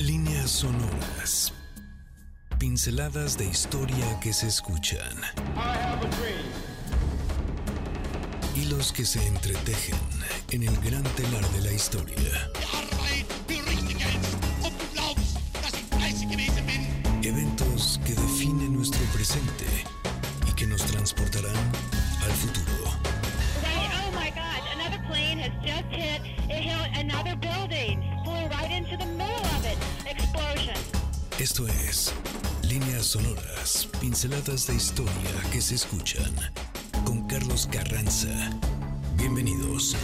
Líneas sonoras. Pinceladas de historia que se escuchan. Hilos que se entretejen en el gran telar de la historia. Eventos que definen nuestro presente y que nos transportarán al futuro. oh my God, another plane has just hit, it hit another building, Es Líneas Sonoras, pinceladas de historia que se escuchan con Carlos Carranza. Bienvenidos.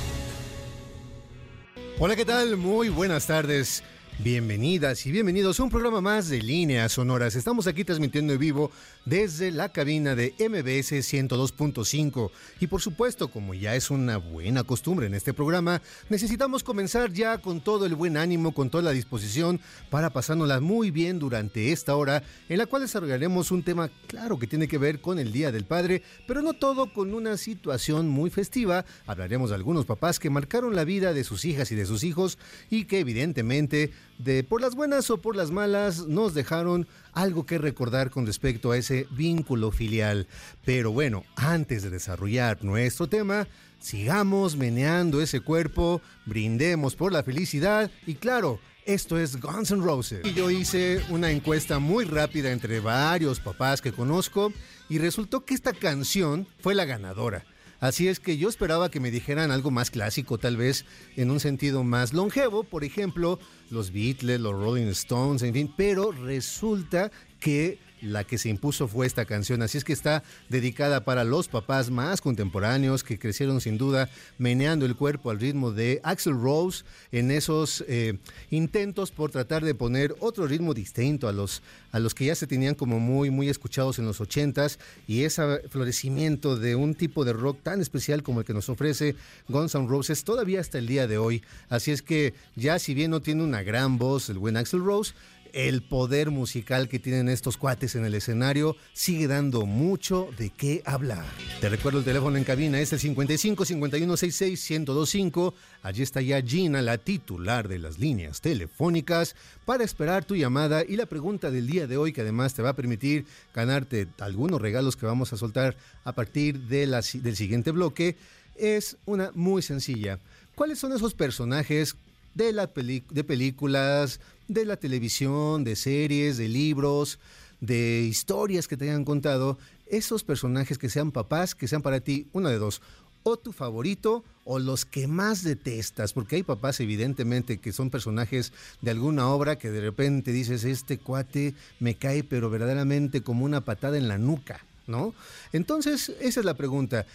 Hola, ¿qué tal? Muy buenas tardes. Bienvenidas y bienvenidos a un programa más de Líneas Sonoras. Estamos aquí transmitiendo en vivo desde la cabina de MBS 102.5 y por supuesto, como ya es una buena costumbre en este programa, necesitamos comenzar ya con todo el buen ánimo, con toda la disposición para pasárnosla muy bien durante esta hora en la cual desarrollaremos un tema claro que tiene que ver con el Día del Padre, pero no todo con una situación muy festiva. Hablaremos de algunos papás que marcaron la vida de sus hijas y de sus hijos y que evidentemente de por las buenas o por las malas nos dejaron algo que recordar con respecto a ese vínculo filial. Pero bueno, antes de desarrollar nuestro tema, sigamos meneando ese cuerpo, brindemos por la felicidad y claro, esto es Guns N' Roses. Y yo hice una encuesta muy rápida entre varios papás que conozco y resultó que esta canción fue la ganadora. Así es que yo esperaba que me dijeran algo más clásico, tal vez en un sentido más longevo, por ejemplo, los Beatles, los Rolling Stones, en fin, pero resulta que la que se impuso fue esta canción, así es que está dedicada para los papás más contemporáneos que crecieron sin duda meneando el cuerpo al ritmo de Axel Rose en esos eh, intentos por tratar de poner otro ritmo distinto a los, a los que ya se tenían como muy, muy escuchados en los ochentas y ese florecimiento de un tipo de rock tan especial como el que nos ofrece Guns N' Roses todavía hasta el día de hoy. Así es que ya si bien no tiene una gran voz el buen Axel Rose, el poder musical que tienen estos cuates en el escenario sigue dando mucho de qué hablar. Te recuerdo el teléfono en cabina, es el 55 51 66 1025. Allí está ya Gina, la titular de las líneas telefónicas, para esperar tu llamada y la pregunta del día de hoy, que además te va a permitir ganarte algunos regalos que vamos a soltar a partir del siguiente bloque, es una muy sencilla. ¿Cuáles son esos personajes de, la de películas, de la televisión, de series, de libros, de historias que te hayan contado, esos personajes que sean papás, que sean para ti, una de dos, o tu favorito o los que más detestas, porque hay papás evidentemente que son personajes de alguna obra que de repente dices, este cuate me cae pero verdaderamente como una patada en la nuca, ¿no? Entonces, esa es la pregunta.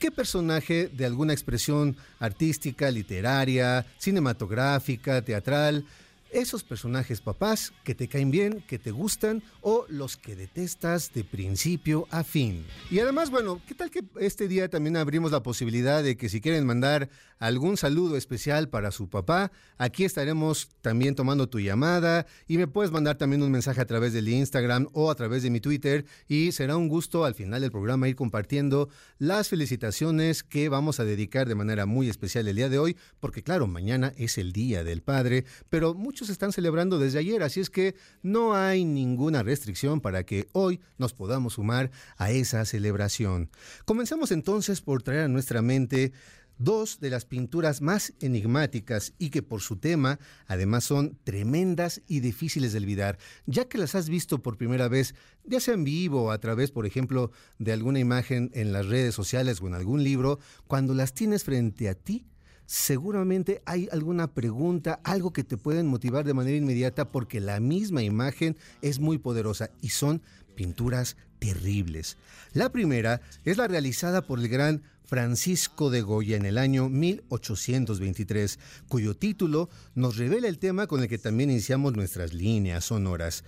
¿Qué personaje de alguna expresión artística, literaria, cinematográfica, teatral, esos personajes papás que te caen bien, que te gustan o los que detestas de principio a fin. Y además, bueno, ¿qué tal que este día también abrimos la posibilidad de que si quieren mandar algún saludo especial para su papá, aquí estaremos también tomando tu llamada y me puedes mandar también un mensaje a través del Instagram o a través de mi Twitter y será un gusto al final del programa ir compartiendo las felicitaciones que vamos a dedicar de manera muy especial el día de hoy, porque claro, mañana es el Día del Padre, pero muchos están celebrando desde ayer, así es que no hay ninguna restricción para que hoy nos podamos sumar a esa celebración. Comenzamos entonces por traer a nuestra mente dos de las pinturas más enigmáticas y que por su tema además son tremendas y difíciles de olvidar, ya que las has visto por primera vez, ya sea en vivo o a través, por ejemplo, de alguna imagen en las redes sociales o en algún libro, cuando las tienes frente a ti, seguramente hay alguna pregunta, algo que te pueden motivar de manera inmediata porque la misma imagen es muy poderosa y son pinturas terribles. La primera es la realizada por el gran Francisco de Goya en el año 1823, cuyo título nos revela el tema con el que también iniciamos nuestras líneas sonoras.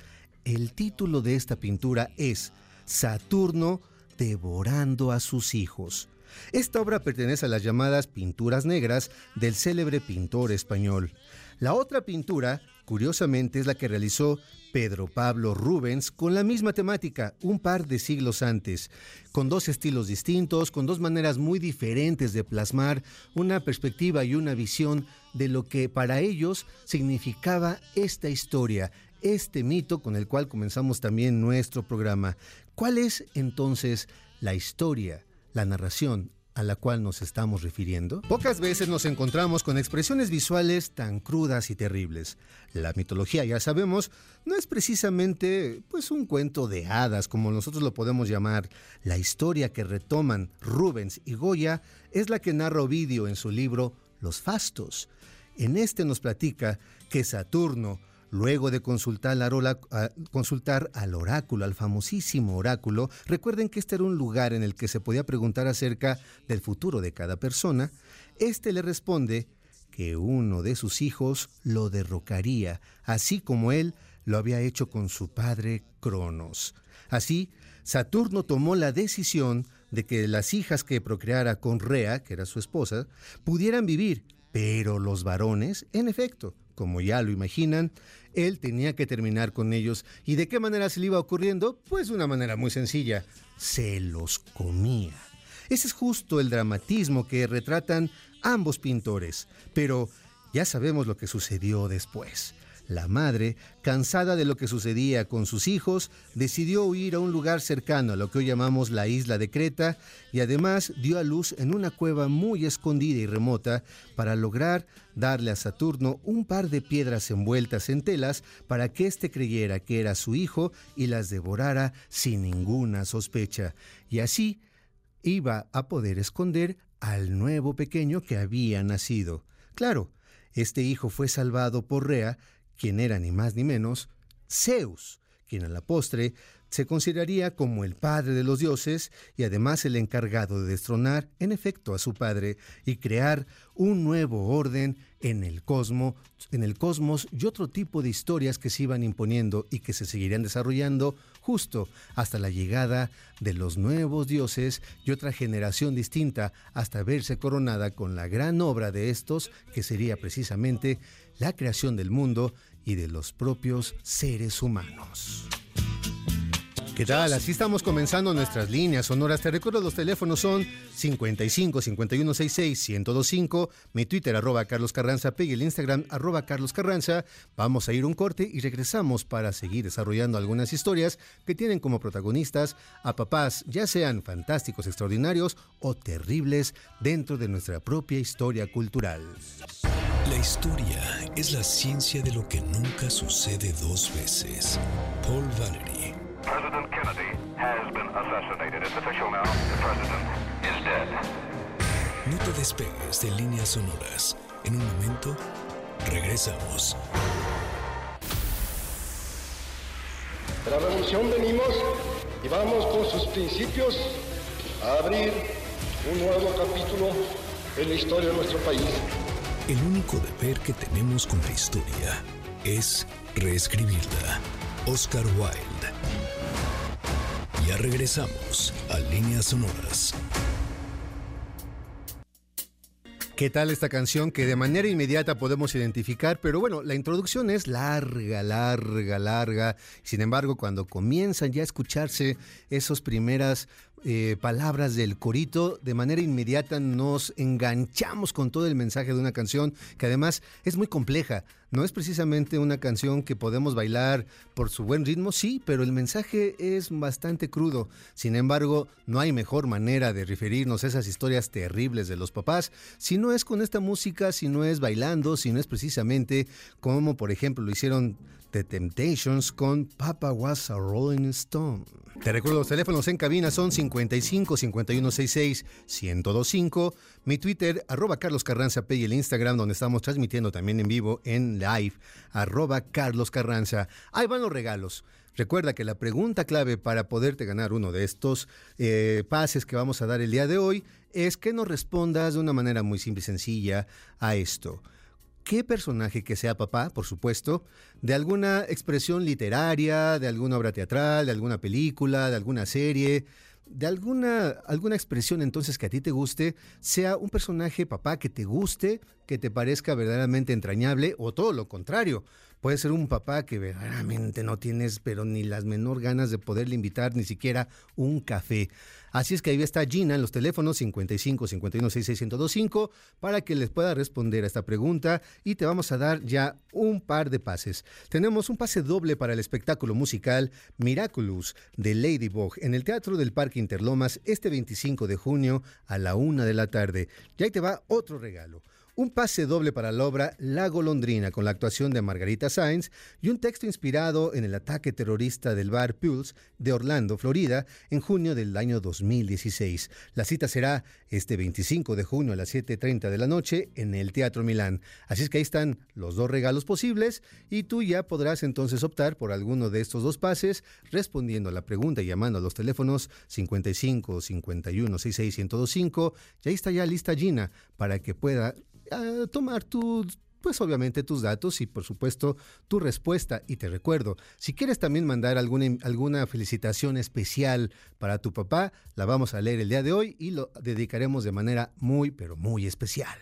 El título de esta pintura es Saturno devorando a sus hijos. Esta obra pertenece a las llamadas pinturas negras del célebre pintor español. La otra pintura curiosamente, es la que realizó Pedro Pablo Rubens con la misma temática, un par de siglos antes, con dos estilos distintos, con dos maneras muy diferentes de plasmar una perspectiva y una visión de lo que para ellos significaba esta historia, este mito con el cual comenzamos también nuestro programa. ¿Cuál es entonces la historia, la narración, a la cual nos estamos refiriendo? Pocas veces nos encontramos con expresiones visuales tan crudas y terribles. La mitología, ya sabemos, no es precisamente pues un cuento de hadas como nosotros lo podemos llamar. La historia que retoman Rubens y Goya es la que narra Ovidio en su libro Los Fastos. En este nos platica que Saturno, Luego de consultar al, oráculo, al famosísimo oráculo, recuerden que este era un lugar en el que se podía preguntar acerca del futuro de cada persona, este le responde que uno de sus hijos lo derrocaría, así como él lo había hecho con su padre Cronos. Así, Saturno tomó la decisión de que las hijas que procreara con Rea, que era su esposa, pudieran vivir, pero los varones, en efecto, como ya lo imaginan, él tenía que terminar con ellos. ¿Y de qué manera se le iba ocurriendo? Pues de una manera muy sencilla. Se los comía. Ese es justo el dramatismo que retratan ambos pintores. Pero ya sabemos lo que sucedió después. La madre, cansada de lo que sucedía con sus hijos, decidió huir a un lugar cercano a lo que hoy llamamos la isla de Creta y además dio a luz en una cueva muy escondida y remota para lograr darle a Saturno un par de piedras envueltas en telas para que éste creyera que era su hijo y las devorara sin ninguna sospecha. Y así iba a poder esconder al nuevo pequeño que había nacido. Claro, este hijo fue salvado por Rea, quien era ni más ni menos Zeus, quien a la postre se consideraría como el padre de los dioses y además el encargado de destronar, en efecto, a su padre y crear un nuevo orden en el cosmos, en el cosmos y otro tipo de historias que se iban imponiendo y que se seguirían desarrollando justo hasta la llegada de los nuevos dioses y otra generación distinta hasta verse coronada con la gran obra de estos que sería precisamente la creación del mundo y de los propios seres humanos. ¿Qué tal? Así estamos comenzando nuestras líneas sonoras. Te recuerdo, los teléfonos son 55 51 66 1025, mi Twitter arroba Carlos Carranza y el Instagram arroba Carlos Carranza. Vamos a ir un corte y regresamos para seguir desarrollando algunas historias que tienen como protagonistas a papás, ya sean fantásticos, extraordinarios o terribles dentro de nuestra propia historia cultural. La historia es la ciencia de lo que nunca sucede dos veces. Paul Valery. President Kennedy has been assassinated. It's official now. The president is dead. No te despegues de líneas sonoras. En un momento, regresamos. De la revolución venimos y vamos con sus principios a abrir un nuevo capítulo en la historia de nuestro país. El único deber que tenemos con la historia es reescribirla. Oscar Wilde. Ya regresamos a Líneas Sonoras. ¿Qué tal esta canción que de manera inmediata podemos identificar? Pero bueno, la introducción es larga, larga, larga. Sin embargo, cuando comienzan ya a escucharse esas primeras eh, palabras del corito, de manera inmediata nos enganchamos con todo el mensaje de una canción que además es muy compleja. No es precisamente una canción que podemos bailar por su buen ritmo, sí, pero el mensaje es bastante crudo. Sin embargo, no hay mejor manera de referirnos a esas historias terribles de los papás si no es con esta música, si no es bailando, si no es precisamente como por ejemplo lo hicieron The Temptations con Papa Was a Rolling Stone. Te recuerdo los teléfonos en cabina son 55 5166 1025, mi Twitter arroba Carlos Carranza P y el Instagram donde estamos transmitiendo también en vivo en live arroba Carlos Carranza. Ahí van los regalos. Recuerda que la pregunta clave para poderte ganar uno de estos eh, pases que vamos a dar el día de hoy es que nos respondas de una manera muy simple y sencilla a esto qué personaje que sea papá, por supuesto, de alguna expresión literaria, de alguna obra teatral, de alguna película, de alguna serie, de alguna, alguna expresión entonces que a ti te guste, sea un personaje papá que te guste, que te parezca verdaderamente entrañable o todo lo contrario. Puede ser un papá que verdaderamente no tienes, pero ni las menor ganas de poderle invitar ni siquiera un café. Así es que ahí está Gina en los teléfonos 55 51 66 1025 para que les pueda responder a esta pregunta y te vamos a dar ya un par de pases. Tenemos un pase doble para el espectáculo musical Miraculous de Ladybug en el Teatro del Parque Interlomas este 25 de junio a la una de la tarde. Y ahí te va otro regalo un pase doble para la obra La Golondrina con la actuación de Margarita Sainz y un texto inspirado en el ataque terrorista del bar Pulse de Orlando, Florida, en junio del año 2016. La cita será este 25 de junio a las 7.30 de la noche en el Teatro Milán. Así es que ahí están los dos regalos posibles y tú ya podrás entonces optar por alguno de estos dos pases respondiendo a la pregunta y llamando a los teléfonos 55 51 66 1025. Y ahí está ya lista Gina para que pueda tomar tus pues obviamente tus datos y por supuesto tu respuesta. Y te recuerdo, si quieres también mandar alguna, alguna felicitación especial para tu papá, la vamos a leer el día de hoy y lo dedicaremos de manera muy, pero muy especial.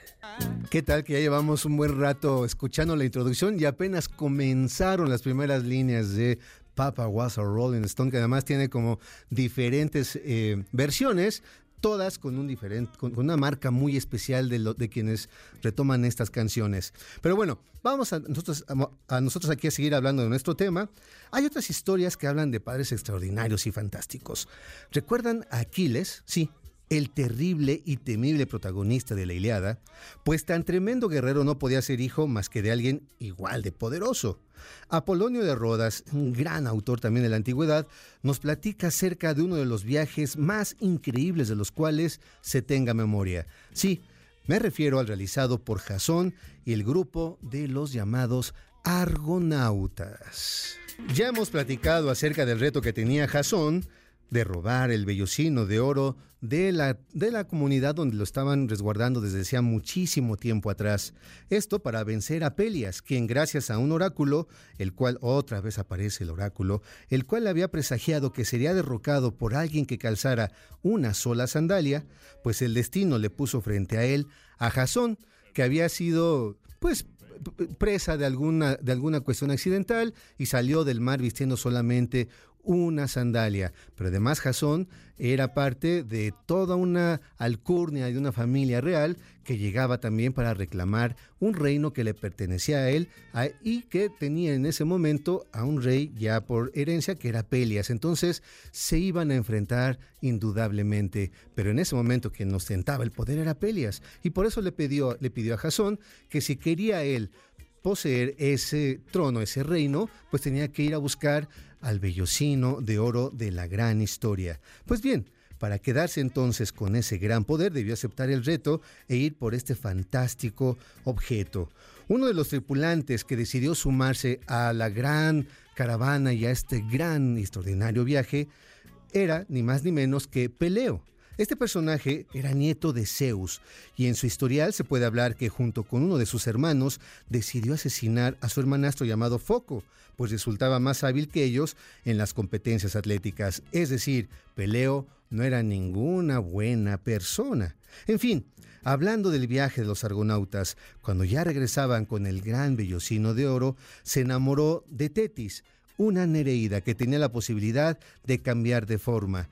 ¿Qué tal que ya llevamos un buen rato escuchando la introducción y apenas comenzaron las primeras líneas de Papa Was a Rolling Stone, que además tiene como diferentes eh, versiones, todas con, un diferente, con, una marca muy especial de, lo, de quienes retoman estas canciones. Pero bueno, vamos a nosotros, a, nosotros aquí a seguir hablando de nuestro tema. Hay otras historias que hablan de padres extraordinarios y fantásticos. ¿Recuerdan a Aquiles? Sí, el terrible y temible protagonista de la Iliada, pues tan tremendo guerrero no podía ser hijo más que de alguien igual de poderoso. Apolonio de Rodas, un gran autor también de la antigüedad, nos platica acerca de uno de los viajes más increíbles de los cuales se tenga memoria. Sí, me refiero al realizado por Jasón y el grupo de los llamados argonautas. Ya hemos platicado acerca del reto que tenía Jasón, de robar el vellocino de oro de la, de la comunidad donde lo estaban resguardando desde hacía muchísimo tiempo atrás. Esto para vencer a Pelias, quien gracias a un oráculo, el cual otra vez aparece el oráculo, el cual había presagiado que sería derrocado por alguien que calzara una sola sandalia, pues el destino le puso frente a él a Jasón, que había sido pues presa de alguna, de alguna cuestión accidental y salió del mar vistiendo solamente una sandalia. Pero además Jasón era parte de toda una alcurnia de una familia real que llegaba también para reclamar un reino que le pertenecía a él y que tenía en ese momento a un rey ya por herencia que era Pelias. Entonces se iban a enfrentar indudablemente, pero en ese momento quien ostentaba el poder era Pelias y por eso le pidió, le pidió a Jasón que si quería él poseer ese trono, ese reino, pues tenía que ir a buscar al vellocino de oro de la gran historia. Pues bien, para quedarse entonces con ese gran poder debió aceptar el reto e ir por este fantástico objeto. Uno de los tripulantes que decidió sumarse a la gran caravana y a este gran extraordinario viaje era ni más ni menos que Peleo, este personaje era nieto de Zeus y en su historial se puede hablar que junto con uno de sus hermanos decidió asesinar a su hermanastro llamado Foco, pues resultaba más hábil que ellos en las competencias atléticas. Es decir, Peleo no era ninguna buena persona. En fin, hablando del viaje de los argonautas, cuando ya regresaban con el gran vellocino de oro, se enamoró de Tetis, una nereida que tenía la posibilidad de cambiar de forma.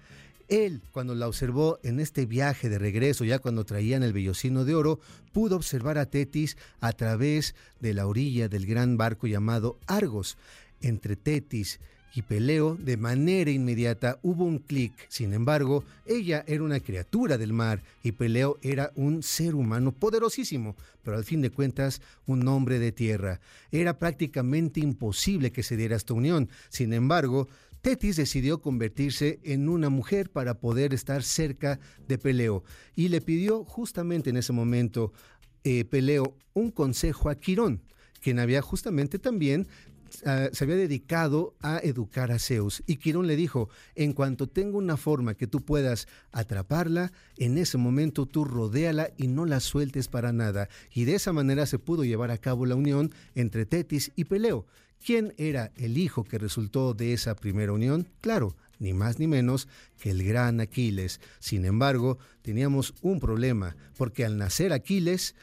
Él, cuando la observó en este viaje de regreso, ya cuando traían el vellocino de oro, pudo observar a Tetis a través de la orilla del gran barco llamado Argos. Entre Tetis y Peleo, de manera inmediata hubo un clic. Sin embargo, ella era una criatura del mar y Peleo era un ser humano poderosísimo, pero al fin de cuentas un hombre de tierra. Era prácticamente imposible que se diera esta unión. Sin embargo, Tetis decidió convertirse en una mujer para poder estar cerca de Peleo y le pidió justamente en ese momento eh, Peleo un consejo a Quirón, quien había justamente también ah, se había dedicado a educar a Zeus. Y Quirón le dijo, en cuanto tenga una forma que tú puedas atraparla, en ese momento tú rodéala y no la sueltes para nada. Y de esa manera se pudo llevar a cabo la unión entre Tetis y Peleo. ¿Quién era el hijo que resultó de esa primera unión? Claro, ni más ni menos que el gran Aquiles. Sin embargo, teníamos un problema, porque al nacer Aquiles,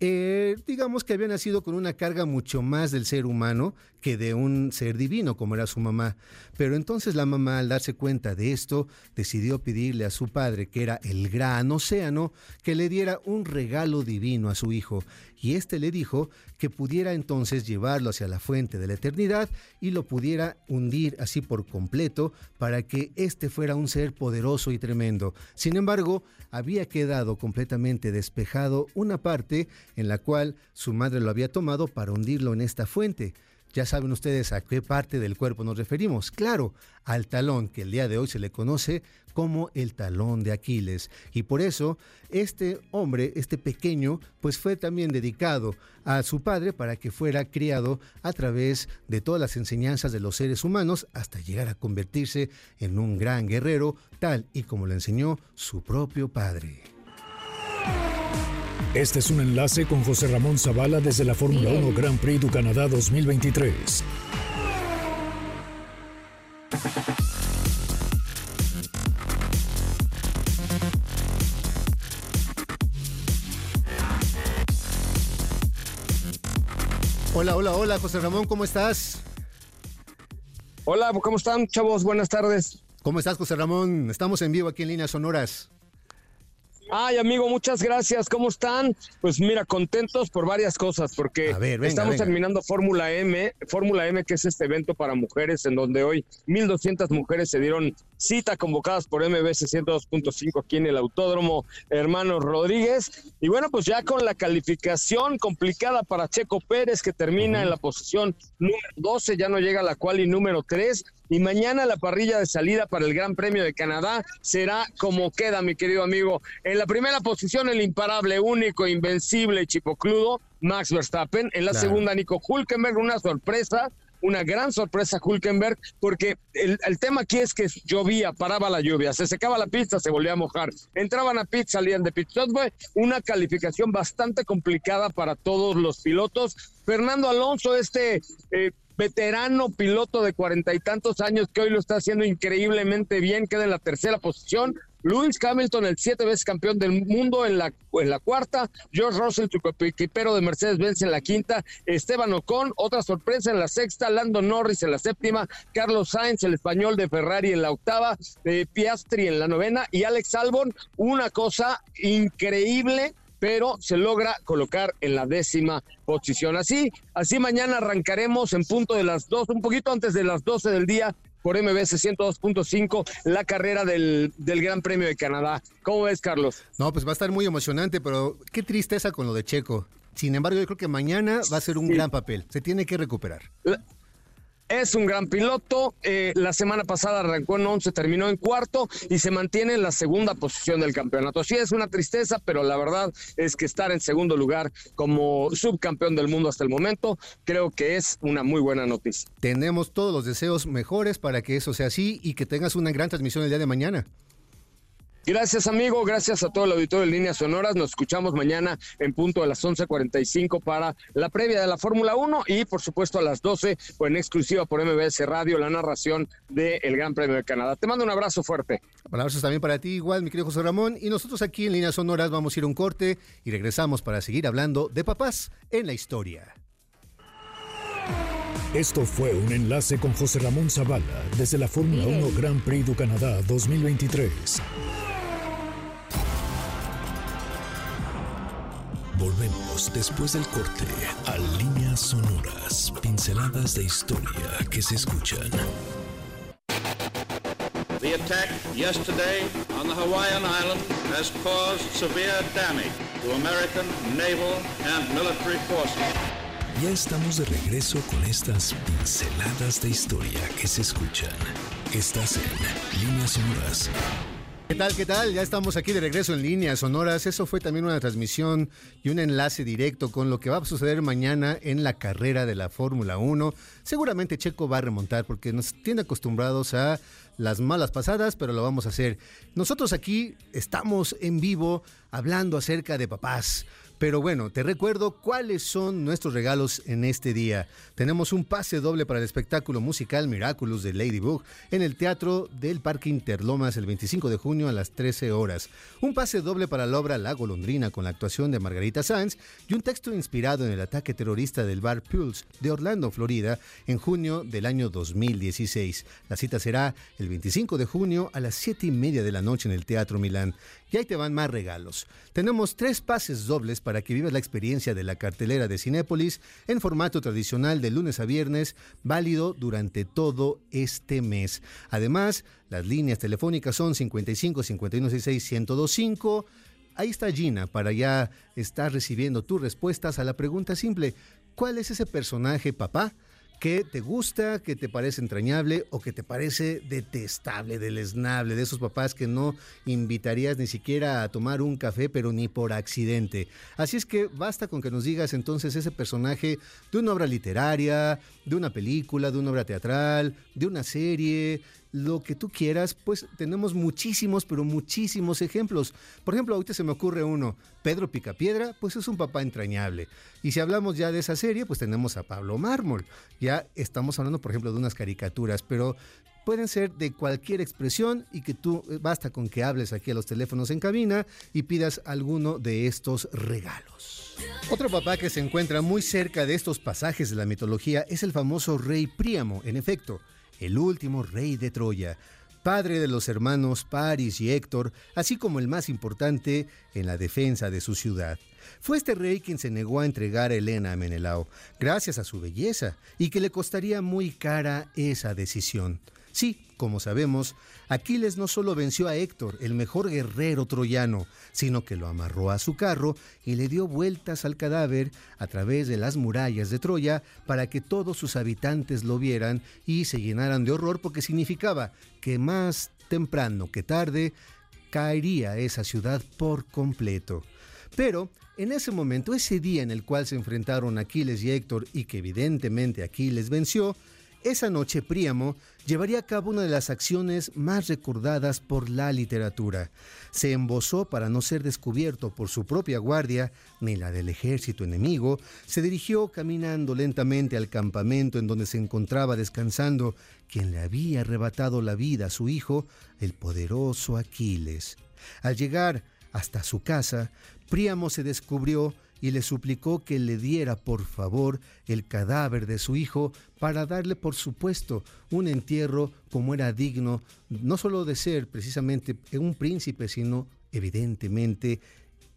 eh, digamos que había nacido con una carga mucho más del ser humano que de un ser divino como era su mamá. Pero entonces la mamá al darse cuenta de esto decidió pedirle a su padre, que era el gran océano, que le diera un regalo divino a su hijo. Y éste le dijo que pudiera entonces llevarlo hacia la fuente de la eternidad y lo pudiera hundir así por completo para que éste fuera un ser poderoso y tremendo. Sin embargo, había quedado completamente despejado una parte en la cual su madre lo había tomado para hundirlo en esta fuente. Ya saben ustedes a qué parte del cuerpo nos referimos. Claro, al talón, que el día de hoy se le conoce como el talón de Aquiles. Y por eso, este hombre, este pequeño, pues fue también dedicado a su padre para que fuera criado a través de todas las enseñanzas de los seres humanos hasta llegar a convertirse en un gran guerrero, tal y como le enseñó su propio padre. Este es un enlace con José Ramón Zavala desde la Fórmula 1 Grand Prix du Canadá 2023. Hola, hola, hola, José Ramón, ¿cómo estás? Hola, ¿cómo están, chavos? Buenas tardes. ¿Cómo estás, José Ramón? Estamos en vivo aquí en Líneas Sonoras. Ay, amigo, muchas gracias. ¿Cómo están? Pues mira, contentos por varias cosas, porque A ver, venga, estamos venga. terminando Fórmula M, Fórmula M, que es este evento para mujeres, en donde hoy 1.200 mujeres se dieron cita convocadas por MBC 102.5 aquí en el Autódromo Hermanos Rodríguez. Y bueno, pues ya con la calificación complicada para Checo Pérez, que termina en la posición número 12, ya no llega a la quali número 3. Y mañana la parrilla de salida para el Gran Premio de Canadá será como queda, mi querido amigo. En la primera posición, el imparable, único, invencible, chipocludo, Max Verstappen. En la Claro. segunda, Nico Hulkenberg, una sorpresa, una gran sorpresa Hulkenberg, porque el, el tema aquí es que llovía, paraba la lluvia, se secaba la pista, se volvía a mojar. Entraban a pit, salían de pit. Entonces una calificación bastante complicada para todos los pilotos. Fernando Alonso, este eh, veterano piloto de cuarenta y tantos años que hoy lo está haciendo increíblemente bien, queda en la tercera posición. Lewis Hamilton, el siete veces campeón del mundo en la, en la cuarta, George Russell, su equipero de Mercedes-Benz en la quinta, Esteban Ocon, otra sorpresa en la sexta, Lando Norris en la séptima, Carlos Sainz, el español de Ferrari en la octava, eh, Piastri en la novena. Y Alex Albon, una cosa increíble pero se logra colocar en la décima posición. Así, así mañana arrancaremos en punto de las dos, un poquito antes de las 12 del día por MBC 102.5 la carrera del, del Gran Premio de Canadá. ¿Cómo ves, Carlos? No, pues va a estar muy emocionante, pero qué tristeza con lo de Checo. Sin embargo, yo creo que mañana va a ser un Sí. gran papel. Se tiene que recuperar. Es un gran piloto. eh, la semana pasada arrancó en 11, terminó en cuarto y se mantiene en la segunda posición del campeonato. Sí, es una tristeza, pero la verdad es que estar en segundo lugar como subcampeón del mundo hasta el momento, creo que es una muy buena noticia. Tenemos todos los deseos mejores para que eso sea así y que tengas una gran transmisión el día de mañana. Gracias, amigo. Gracias a todo el auditorio de Líneas Sonoras. Nos escuchamos mañana en punto a las 11.45 para la previa de la Fórmula 1 y, por supuesto, a las 12 o en exclusiva por MBS Radio, la narración del Gran Premio de Canadá. Te mando un abrazo fuerte. Abrazos también para ti, igual, mi querido José Ramón. Y nosotros aquí en Líneas Sonoras vamos a ir a un corte y regresamos para seguir hablando de papás en la historia. Esto fue un enlace con José Ramón Zavala desde la Fórmula 1 Grand Prix du Canadá 2023. Volvemos después del corte a líneas sonoras, pinceladas de historia que se escuchan. The attack yesterday on the Hawaiian island has caused severe damage to American naval and military forces. Ya estamos de regreso con estas pinceladas de historia que se escuchan. Estás en líneas sonoras. ¿Qué tal? ¿Qué tal? Ya estamos aquí de regreso en líneas sonoras. Eso fue también una transmisión y un enlace directo con lo que va a suceder mañana en la carrera de la Fórmula 1. Seguramente Checo va a remontar porque nos tiene acostumbrados a las malas pasadas, pero lo vamos a hacer. Nosotros aquí estamos en vivo hablando acerca de papás. Pero bueno, te recuerdo cuáles son nuestros regalos en este día. Tenemos un pase doble para el espectáculo musical Miraculous de Ladybug en el Teatro del Parque Interlomas el 25 de junio a las 13 horas. Un pase doble para la obra La Golondrina con la actuación de Margarita Sanz y un texto inspirado en el ataque terrorista del bar Pulse de Orlando, Florida, en junio del año 2016. La cita será el 25 de junio a las 7 y media de la noche en el Teatro Milán. Y ahí te van más regalos. Tenemos tres pases dobles para que vivas la experiencia de la cartelera de Cinépolis en formato tradicional de lunes a viernes, válido durante todo este mes. Además, las líneas telefónicas son 55 51 66 1025. Ahí está Gina para ya estar recibiendo tus respuestas a la pregunta simple: ¿cuál es ese personaje, papá? Que te gusta, que te parece entrañable o que te parece detestable, deleznable, de esos papás que no invitarías ni siquiera a tomar un café, pero ni por accidente. Así es que basta con que nos digas entonces ese personaje de una obra literaria, de una película, de una obra teatral, de una serie, lo que tú quieras, pues tenemos muchísimos, pero muchísimos ejemplos. Por ejemplo, ahorita se me ocurre uno, Pedro Picapiedra, pues es un papá entrañable. Y si hablamos ya de esa serie, pues tenemos a Pablo Mármol. Ya estamos hablando, por ejemplo, de unas caricaturas, pero pueden ser de cualquier expresión y que tú eh, basta con que hables aquí a los teléfonos en cabina y pidas alguno de estos regalos. Otro papá que se encuentra muy cerca de estos pasajes de la mitología es el famoso rey Príamo, en efecto el último rey de Troya, padre de los hermanos Paris y Héctor, así como el más importante en la defensa de su ciudad. Fue este rey quien se negó a entregar a Helena a Menelao, gracias a su belleza, y que le costaría muy cara esa decisión. Sí, como sabemos, Aquiles no solo venció a Héctor, el mejor guerrero troyano, sino que lo amarró a su carro y le dio vueltas al cadáver a través de las murallas de Troya para que todos sus habitantes lo vieran y se llenaran de horror porque significaba que más temprano que tarde caería esa ciudad por completo. Pero en ese momento, ese día en el cual se enfrentaron Aquiles y Héctor y que evidentemente Aquiles venció, esa noche Príamo llevaría a cabo una de las acciones más recordadas por la literatura. Se embosó para no ser descubierto por su propia guardia ni la del ejército enemigo, se dirigió caminando lentamente al campamento en donde se encontraba descansando quien le había arrebatado la vida a su hijo, el poderoso Aquiles. Al llegar hasta su casa, Príamo se descubrió y le suplicó que le diera por favor el cadáver de su hijo para darle por supuesto un entierro como era digno no solo de ser precisamente un príncipe, sino evidentemente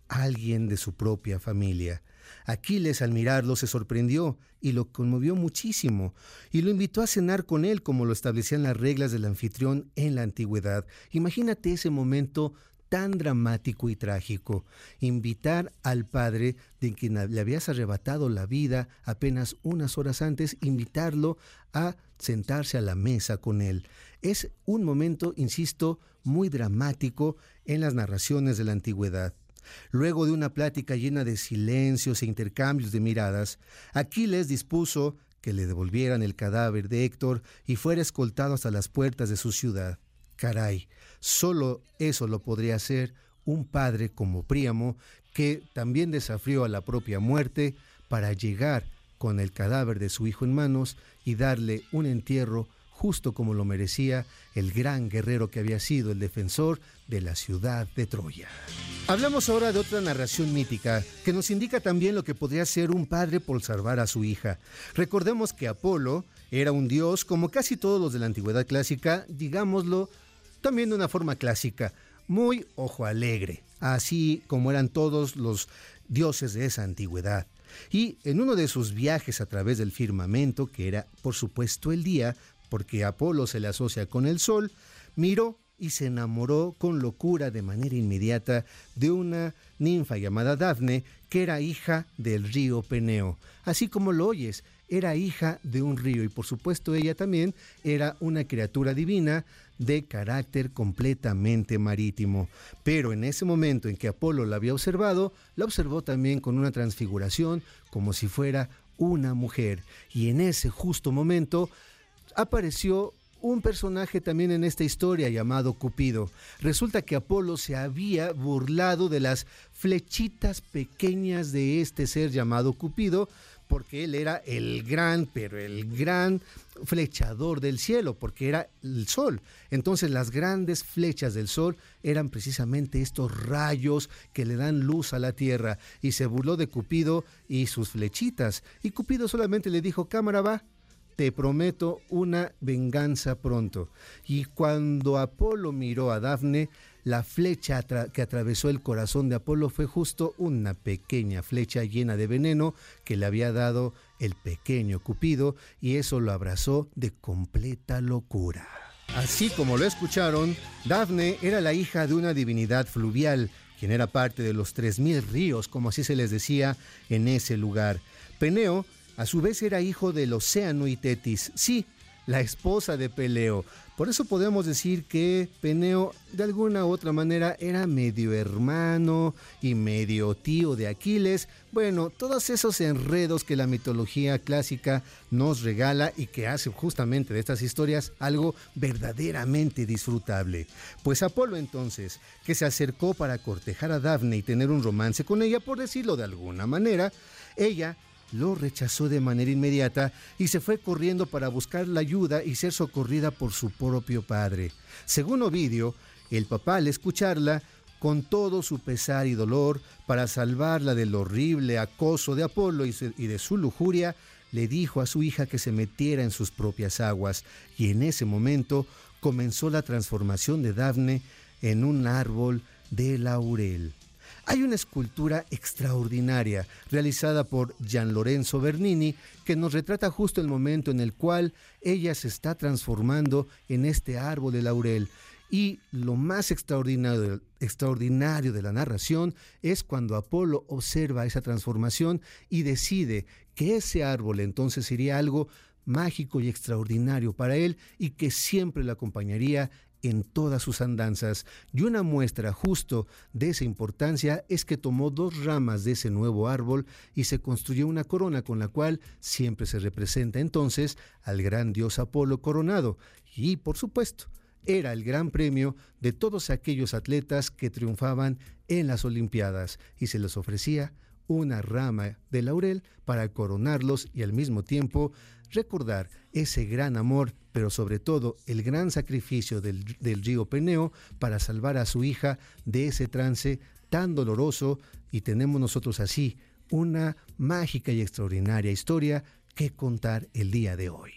alguien de su propia familia. Aquiles al mirarlo se sorprendió y lo conmovió muchísimo, y lo invitó a cenar con él como lo establecían las reglas del anfitrión en la antigüedad. Imagínate ese momento tan dramático y trágico, invitar al padre de quien le habías arrebatado la vida apenas unas horas antes, invitarlo a sentarse a la mesa con él. Es un momento, insisto, muy dramático en las narraciones de la antigüedad. Luego de una plática llena de silencios e intercambios de miradas, Aquiles dispuso que le devolvieran el cadáver de Héctor y fuera escoltado hasta las puertas de su ciudad. Caray, solo eso lo podría hacer un padre como Príamo, que también desafió a la propia muerte para llegar con el cadáver de su hijo en manos y darle un entierro justo como lo merecía el gran guerrero que había sido el defensor de la ciudad de Troya. Hablamos ahora de otra narración mítica que nos indica también lo que podría ser un padre por salvar a su hija. Recordemos que Apolo era un dios como casi todos los de la antigüedad clásica, digámoslo, también de una forma clásica, muy ojo alegre, así como eran todos los dioses de esa antigüedad. Y en uno de sus viajes a través del firmamento, que era por supuesto el día, porque Apolo se le asocia con el sol, miró y se enamoró con locura de manera inmediata de una ninfa llamada Dafne, que era hija del río Peneo. Así como lo oyes, era hija de un río y por supuesto ella también era una criatura divina de carácter completamente marítimo. Pero en ese momento en que Apolo la había observado, la observó también con una transfiguración como si fuera una mujer. Y en ese justo momento apareció un personaje también en esta historia llamado Cupido. Resulta que Apolo se había burlado de las flechitas pequeñas de este ser llamado Cupido, porque él era el gran, pero el gran flechador del cielo, porque era el sol. Entonces las grandes flechas del sol eran precisamente estos rayos que le dan luz a la tierra. Y se burló de Cupido y sus flechitas. Y Cupido solamente le dijo, cámara va, te prometo una venganza pronto. Y cuando Apolo miró a Dafne, la flecha que atravesó el corazón de Apolo fue justo una pequeña flecha llena de veneno que le había dado el pequeño Cupido y eso lo abrazó de completa locura. Así como lo escucharon, Dafne era la hija de una divinidad fluvial, quien era parte de los tres mil ríos, como así se les decía en ese lugar. Peneo, a su vez, era hijo del océano y Tetis, sí, la esposa de Peleo, por eso podemos decir que Peneo de alguna u otra manera era medio hermano y medio tío de Aquiles. Bueno, todos esos enredos que la mitología clásica nos regala y que hace justamente de estas historias algo verdaderamente disfrutable. Pues Apolo entonces, que se acercó para cortejar a Dafne y tener un romance con ella, por decirlo de alguna manera, ella lo rechazó de manera inmediata y se fue corriendo para buscar la ayuda y ser socorrida por su propio padre. Según Ovidio, el papá al escucharla, con todo su pesar y dolor, para salvarla del horrible acoso de Apolo y de su lujuria, le dijo a su hija que se metiera en sus propias aguas, y en ese momento comenzó la transformación de Dafne en un árbol de laurel. Hay una escultura extraordinaria realizada por Gian Lorenzo Bernini que nos retrata justo el momento en el cual ella se está transformando en este árbol de laurel. Y lo más extraordinario, de la narración es cuando Apolo observa esa transformación y decide que ese árbol entonces sería algo mágico y extraordinario para él y que siempre le acompañaría en todas sus andanzas, y una muestra justo de esa importancia es que tomó dos ramas de ese nuevo árbol y se construyó una corona con la cual siempre se representa entonces al gran dios Apolo coronado, y por supuesto, era el gran premio de todos aquellos atletas que triunfaban en las Olimpiadas y se les ofrecía una rama de laurel para coronarlos y al mismo tiempo recordar ese gran amor, pero sobre todo el gran sacrificio del, río Peneo para salvar a su hija de ese trance tan doloroso y tenemos nosotros así una mágica y extraordinaria historia que contar el día de hoy.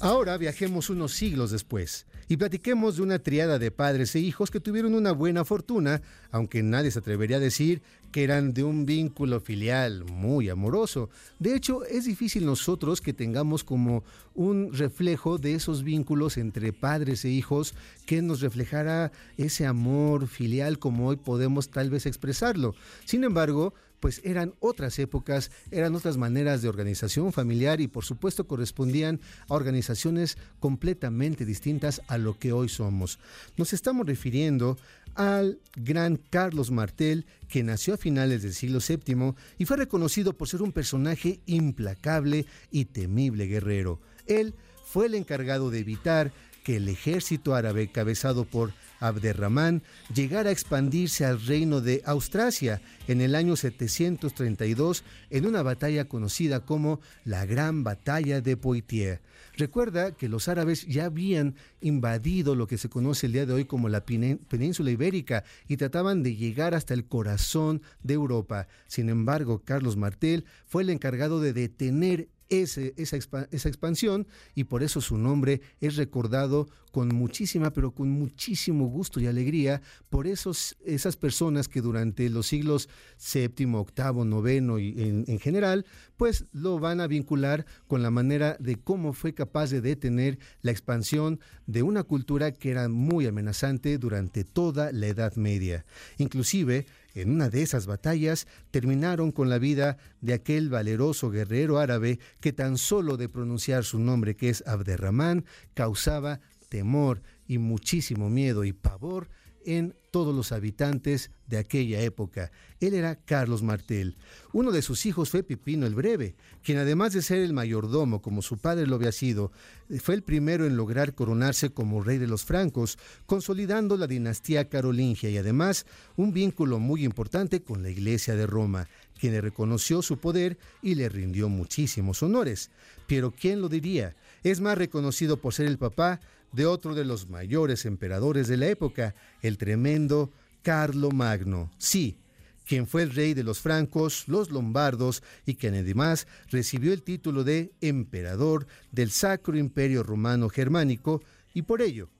Ahora viajemos unos siglos después y platiquemos de una triada de padres e hijos que tuvieron una buena fortuna, aunque nadie se atrevería a decir que eran de un vínculo filial muy amoroso. De hecho, es difícil nosotros que tengamos como un reflejo de esos vínculos entre padres e hijos que nos reflejara ese amor filial como hoy podemos tal vez expresarlo. Sin embargo, pues eran otras épocas, eran otras maneras de organización familiar y por supuesto correspondían a organizaciones completamente distintas a lo que hoy somos. Nos estamos refiriendo al gran Carlos Martel, que nació a finales del siglo VII y fue reconocido por ser un personaje implacable y temible guerrero. Él fue el encargado de evitar que el ejército árabe cabezado por Abderramán llegara a expandirse al reino de Austrasia en el año 732 en una batalla conocida como la Gran Batalla de Poitiers. Recuerda que los árabes ya habían invadido lo que se conoce el día de hoy como la península ibérica y trataban de llegar hasta el corazón de Europa. Sin embargo, Carlos Martel fue el encargado de detener esa, esa expansión y por eso su nombre es recordado con muchísima, pero con muchísimo gusto y alegría por esos, esas personas que durante los siglos séptimo, octavo, noveno y en, en general, pues lo van a vincular con la manera de cómo fue capaz de detener la expansión de una cultura que era muy amenazante durante toda la Edad Media. Inclusive, en una de esas batallas terminaron con la vida de aquel valeroso guerrero árabe que tan solo de pronunciar su nombre que es Abderramán causaba temor y muchísimo miedo y pavor en todos los habitantes de aquella época. Él era Carlos Martel. Uno de sus hijos fue Pipino el Breve, quien además de ser el mayordomo como su padre lo había sido, fue el primero en lograr coronarse como rey de los francos, consolidando la dinastía carolingia y además un vínculo muy importante con la Iglesia de Roma, quien le reconoció su poder y le rindió muchísimos honores. Pero ¿quién lo diría? Es más reconocido por ser el papá de otro de los mayores emperadores de la época, el tremendo Carlo Magno. Sí, quien fue el rey de los francos, los lombardos y quien además recibió el título de emperador del Sacro Imperio Romano Germánico y por ello,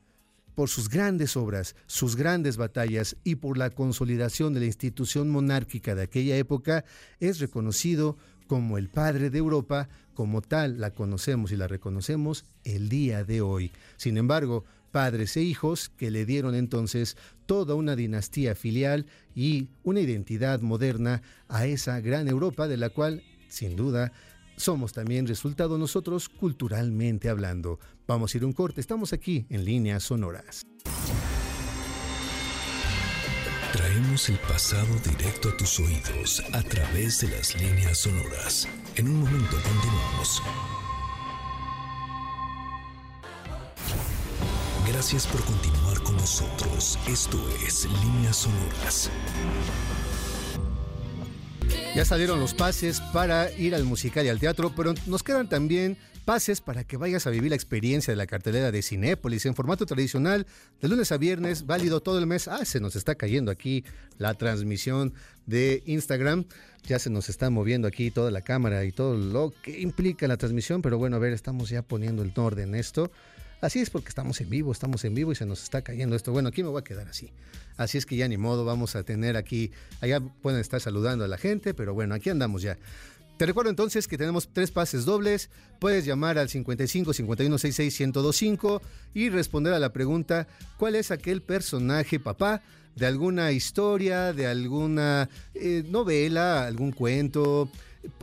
por sus grandes obras, sus grandes batallas y por la consolidación de la institución monárquica de aquella época, es reconocido como el padre de Europa, como tal la conocemos y la reconocemos el día de hoy. Sin embargo, padres e hijos que le dieron entonces toda una dinastía filial y una identidad moderna a esa gran Europa de la cual, sin duda, somos también resultado nosotros culturalmente hablando. Vamos a ir un corte, estamos aquí en líneas sonoras. Traemos el pasado directo a tus oídos a través de las líneas sonoras. En un momento continuamos. Gracias por continuar con nosotros. Esto es Líneas Sonoras. Ya salieron los pases para ir al musical y al teatro, pero nos quedan también pases para que vayas a vivir la experiencia de la cartelera de Cinépolis en formato tradicional, de lunes a viernes, válido todo el mes. Ah, se nos está cayendo aquí la transmisión de Instagram. Ya se nos está moviendo aquí toda la cámara y todo lo que implica la transmisión, pero bueno, a ver, estamos ya poniendo el orden en esto. Así es porque estamos en vivo, estamos en vivo y se nos está cayendo esto. Bueno, aquí me voy a quedar así. Así es que ya ni modo, vamos a tener aquí, allá pueden estar saludando a la gente, pero bueno, aquí andamos ya. Te recuerdo entonces que tenemos tres pases dobles. Puedes llamar al 55 51 66 1025 y responder a la pregunta: ¿Cuál es aquel personaje, papá, de alguna historia, de alguna eh, novela, algún cuento?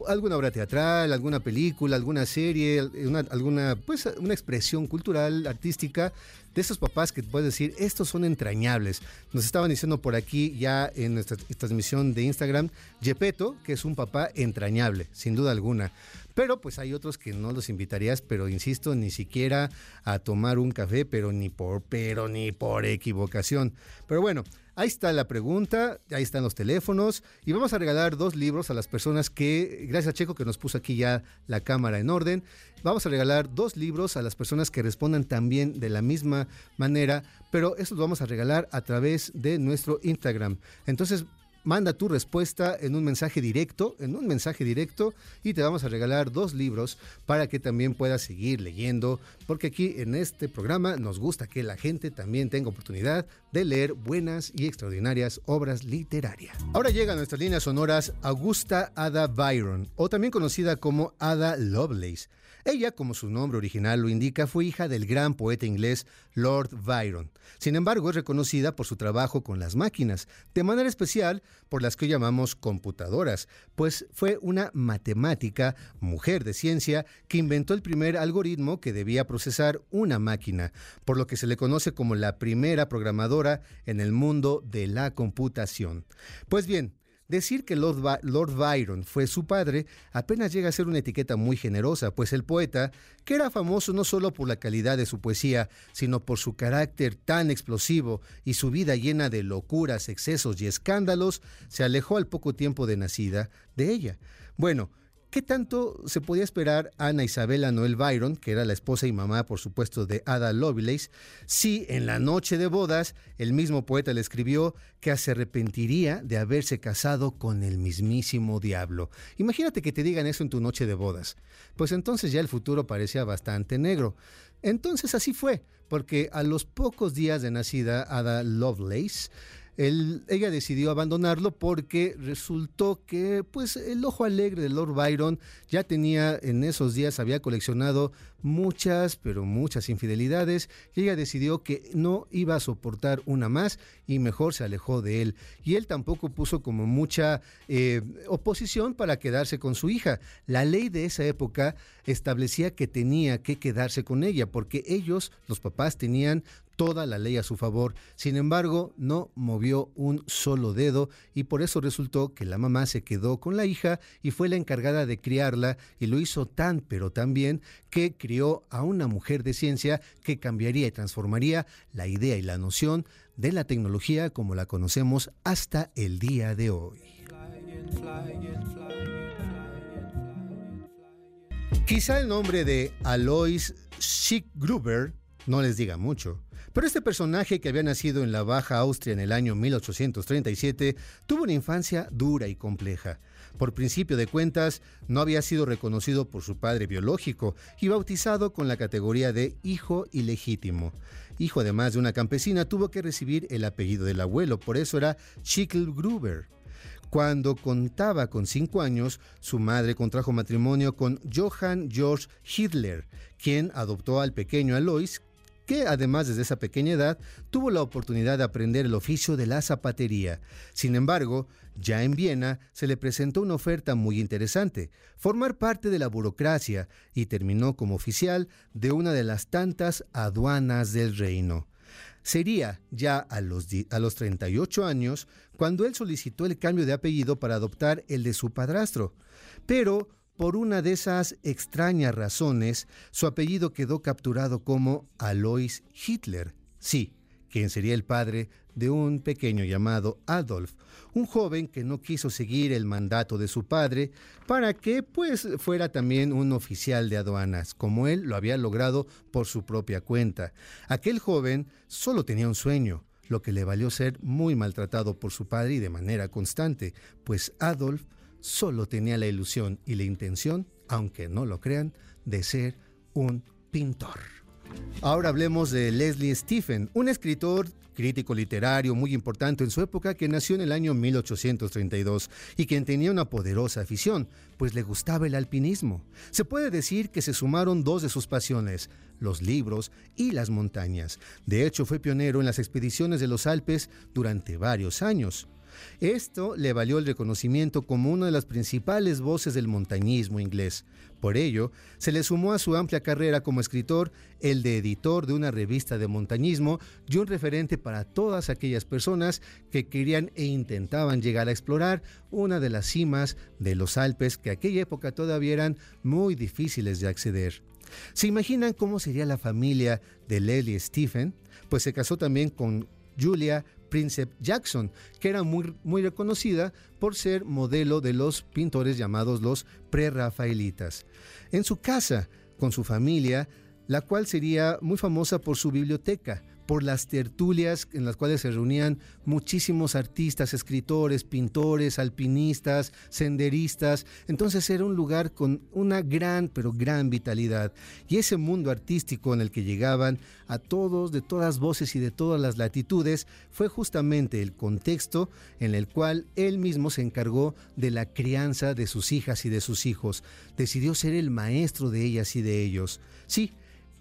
Alguna obra teatral, alguna película, alguna serie, una, alguna pues una expresión cultural, artística de esos papás que puedes decir, estos son entrañables. Nos estaban diciendo por aquí ya en nuestra transmisión de Instagram, Yepeto, que es un papá entrañable, sin duda alguna. Pero pues hay otros que no los invitarías, pero insisto, ni siquiera a tomar un café, pero ni por, pero ni por equivocación. Pero bueno, Ahí está la pregunta, ahí están los teléfonos y vamos a regalar dos libros a las personas que, gracias a Checo que nos puso aquí ya la cámara en orden, vamos a regalar dos libros a las personas que respondan también de la misma manera, pero eso lo vamos a regalar a través de nuestro Instagram. Entonces manda tu respuesta en un mensaje directo, en un mensaje directo y te vamos a regalar dos libros para que también puedas seguir leyendo, porque aquí en este programa nos gusta que la gente también tenga oportunidad de leer buenas y extraordinarias obras literarias. Ahora llega a nuestras líneas sonoras Augusta Ada Byron, o también conocida como Ada Lovelace. Ella, como su nombre original lo indica, fue hija del gran poeta inglés Lord Byron. Sin embargo, es reconocida por su trabajo con las máquinas, de manera especial por las que llamamos computadoras, pues fue una matemática, mujer de ciencia, que inventó el primer algoritmo que debía procesar una máquina, por lo que se le conoce como la primera programadora en el mundo de la computación. Pues bien, Decir que Lord, Byron fue su padre apenas llega a ser una etiqueta muy generosa, pues el poeta, que era famoso no solo por la calidad de su poesía, sino por su carácter tan explosivo y su vida llena de locuras, excesos y escándalos, se alejó al poco tiempo de nacida de ella. Bueno, ¿Qué tanto se podía esperar Ana Isabela Noel Byron, que era la esposa y mamá, por supuesto, de Ada Lovelace, si en la noche de bodas el mismo poeta le escribió que se arrepentiría de haberse casado con el mismísimo diablo? Imagínate que te digan eso en tu noche de bodas. Pues entonces ya el futuro parecía bastante negro. Entonces así fue, porque a los pocos días de nacida Ada Lovelace, ella decidió abandonarlo porque resultó que pues el ojo alegre de Lord Byron ya tenía en esos días había coleccionado muchas pero muchas infidelidades y ella decidió que no iba a soportar una más y mejor se alejó de él. Y él tampoco puso como mucha eh, oposición para quedarse con su hija. La ley de esa época establecía que tenía que quedarse con ella porque ellos, los papás, tenían toda la ley a su favor. Sin embargo, no movió un solo dedo y por eso resultó que la mamá se quedó con la hija y fue la encargada de criarla y lo hizo tan pero tan bien que crió a una mujer de ciencia que cambiaría y transformaría la idea y la noción de la tecnología como la conocemos hasta el día de hoy. Quizá el nombre de Alois Schick-Gruber no les diga mucho, pero este personaje que había nacido en la Baja Austria en el año 1837 tuvo una infancia dura y compleja. Por principio de cuentas, no había sido reconocido por su padre biológico y bautizado con la categoría de hijo ilegítimo. Hijo además de una campesina, tuvo que recibir el apellido del abuelo, por eso era Schickel-Gruber. Cuando contaba con cinco años, su madre contrajo matrimonio con Johann George Hitler, quien adoptó al pequeño Alois, que además desde esa pequeña edad tuvo la oportunidad de aprender el oficio de la zapatería. Sin embargo, ya en Viena se le presentó una oferta muy interesante, formar parte de la burocracia, y terminó como oficial de una de las tantas aduanas del reino. Sería ya a los, a los 38 años cuando él solicitó el cambio de apellido para adoptar el de su padrastro, pero por una de esas extrañas razones, su apellido quedó capturado como Alois Hitler. Sí, quien sería el padre de un pequeño llamado Adolf, un joven que no quiso seguir el mandato de su padre para que pues fuera también un oficial de aduanas, como él lo había logrado por su propia cuenta. Aquel joven solo tenía un sueño, lo que le valió ser muy maltratado por su padre y de manera constante, pues Adolf solo tenía la ilusión y la intención, aunque no lo crean, de ser un pintor. Ahora hablemos de Leslie Stephen, un escritor crítico literario muy importante en su época que nació en el año 1832 y quien tenía una poderosa afición, pues le gustaba el alpinismo. Se puede decir que se sumaron dos de sus pasiones, los libros y las montañas. De hecho, fue pionero en las expediciones de los Alpes durante varios años. Esto le valió el reconocimiento como una de las principales voces del montañismo inglés. Por ello, se le sumó a su amplia carrera como escritor el de editor de una revista de montañismo y un referente para todas aquellas personas que querían e intentaban llegar a explorar una de las cimas de los Alpes que aquella época todavía eran muy difíciles de acceder. ¿Se imaginan cómo sería la familia de Leslie Stephen? Pues se casó también con Julia Prince Jackson, que era muy, muy reconocida por ser modelo de los pintores llamados los prerrafaelitas. En su casa, con su familia, la cual sería muy famosa por su biblioteca, por las tertulias en las cuales se reunían muchísimos artistas, escritores, pintores, alpinistas, senderistas. Entonces era un lugar con una gran, pero gran vitalidad. Y ese mundo artístico en el que llegaban a todos, de todas voces y de todas las latitudes, fue justamente el contexto en el cual él mismo se encargó de la crianza de sus hijas y de sus hijos. Decidió ser el maestro de ellas y de ellos. Sí,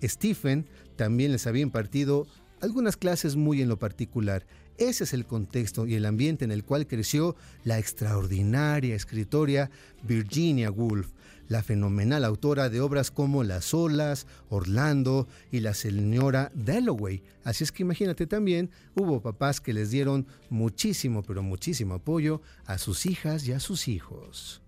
Stephen también les había impartido algunas clases muy en lo particular. Ese es el contexto y el ambiente en el cual creció la extraordinaria escritora Virginia Woolf, la fenomenal autora de obras como Las olas, Orlando y La señora Dalloway. Así es que imagínate también, hubo papás que les dieron muchísimo, pero muchísimo apoyo a sus hijas y a sus hijos.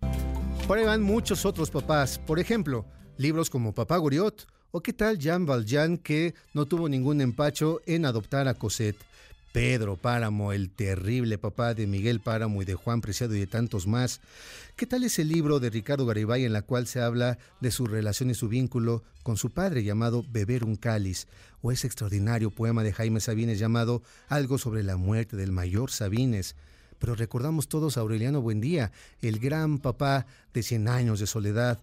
Por ahí van muchos otros papás, por ejemplo, libros como Papá Goriot, ¿O qué tal Jean Valjean que no tuvo ningún empacho en adoptar a Cosette? Pedro Páramo, el terrible papá de Miguel Páramo y de Juan Preciado y de tantos más. ¿Qué tal ese libro de Ricardo Garibay en la cual se habla de su relación y su vínculo con su padre llamado Beber un cáliz? O ese extraordinario poema de Jaime Sabines llamado Algo sobre la muerte del mayor Sabines pero recordamos todos a Aureliano Buendía, el gran papá de Cien años de soledad,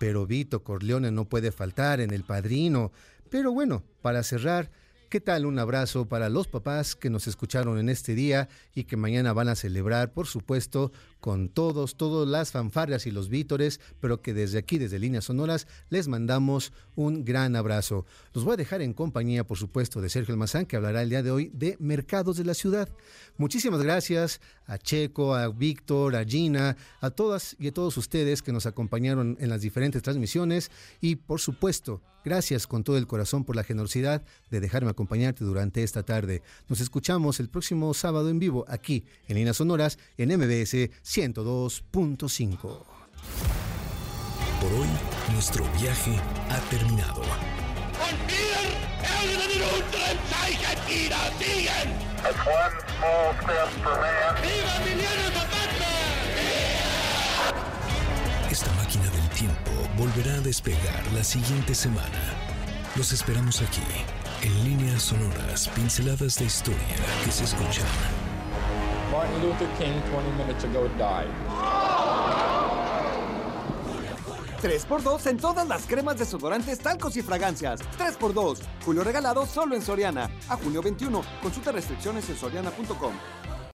pero Vito Corleone no puede faltar en El Padrino. Pero bueno, para cerrar, ¿qué tal un abrazo para los papás que nos escucharon en este día y que mañana van a celebrar, por supuesto, con todos, todas las fanfarrias y los vítores, pero que desde aquí, desde Líneas Sonoras, les mandamos un gran abrazo. Los voy a dejar en compañía, por supuesto, de Sergio Almazán, que hablará el día de hoy de mercados de la ciudad. Muchísimas gracias a Checo, a Víctor, a Gina, a todas y a todos ustedes que nos acompañaron en las diferentes transmisiones y, por supuesto, gracias con todo el corazón por la generosidad de dejarme acompañarte durante esta tarde. Nos escuchamos el próximo sábado en vivo aquí en Líneas Sonoras en MBS 102.5. Por hoy, nuestro viaje ha terminado. Esta máquina volverá a despegar la siguiente semana. Los esperamos aquí, en líneas sonoras, pinceladas de historia que se escuchan. Martin Luther King 20 minutes ago died. 3x2 en todas las cremas desodorantes, talcos y fragancias. 3x2. Julio regalado solo en Soriana. A junio 21. Consulta restricciones en soriana.com.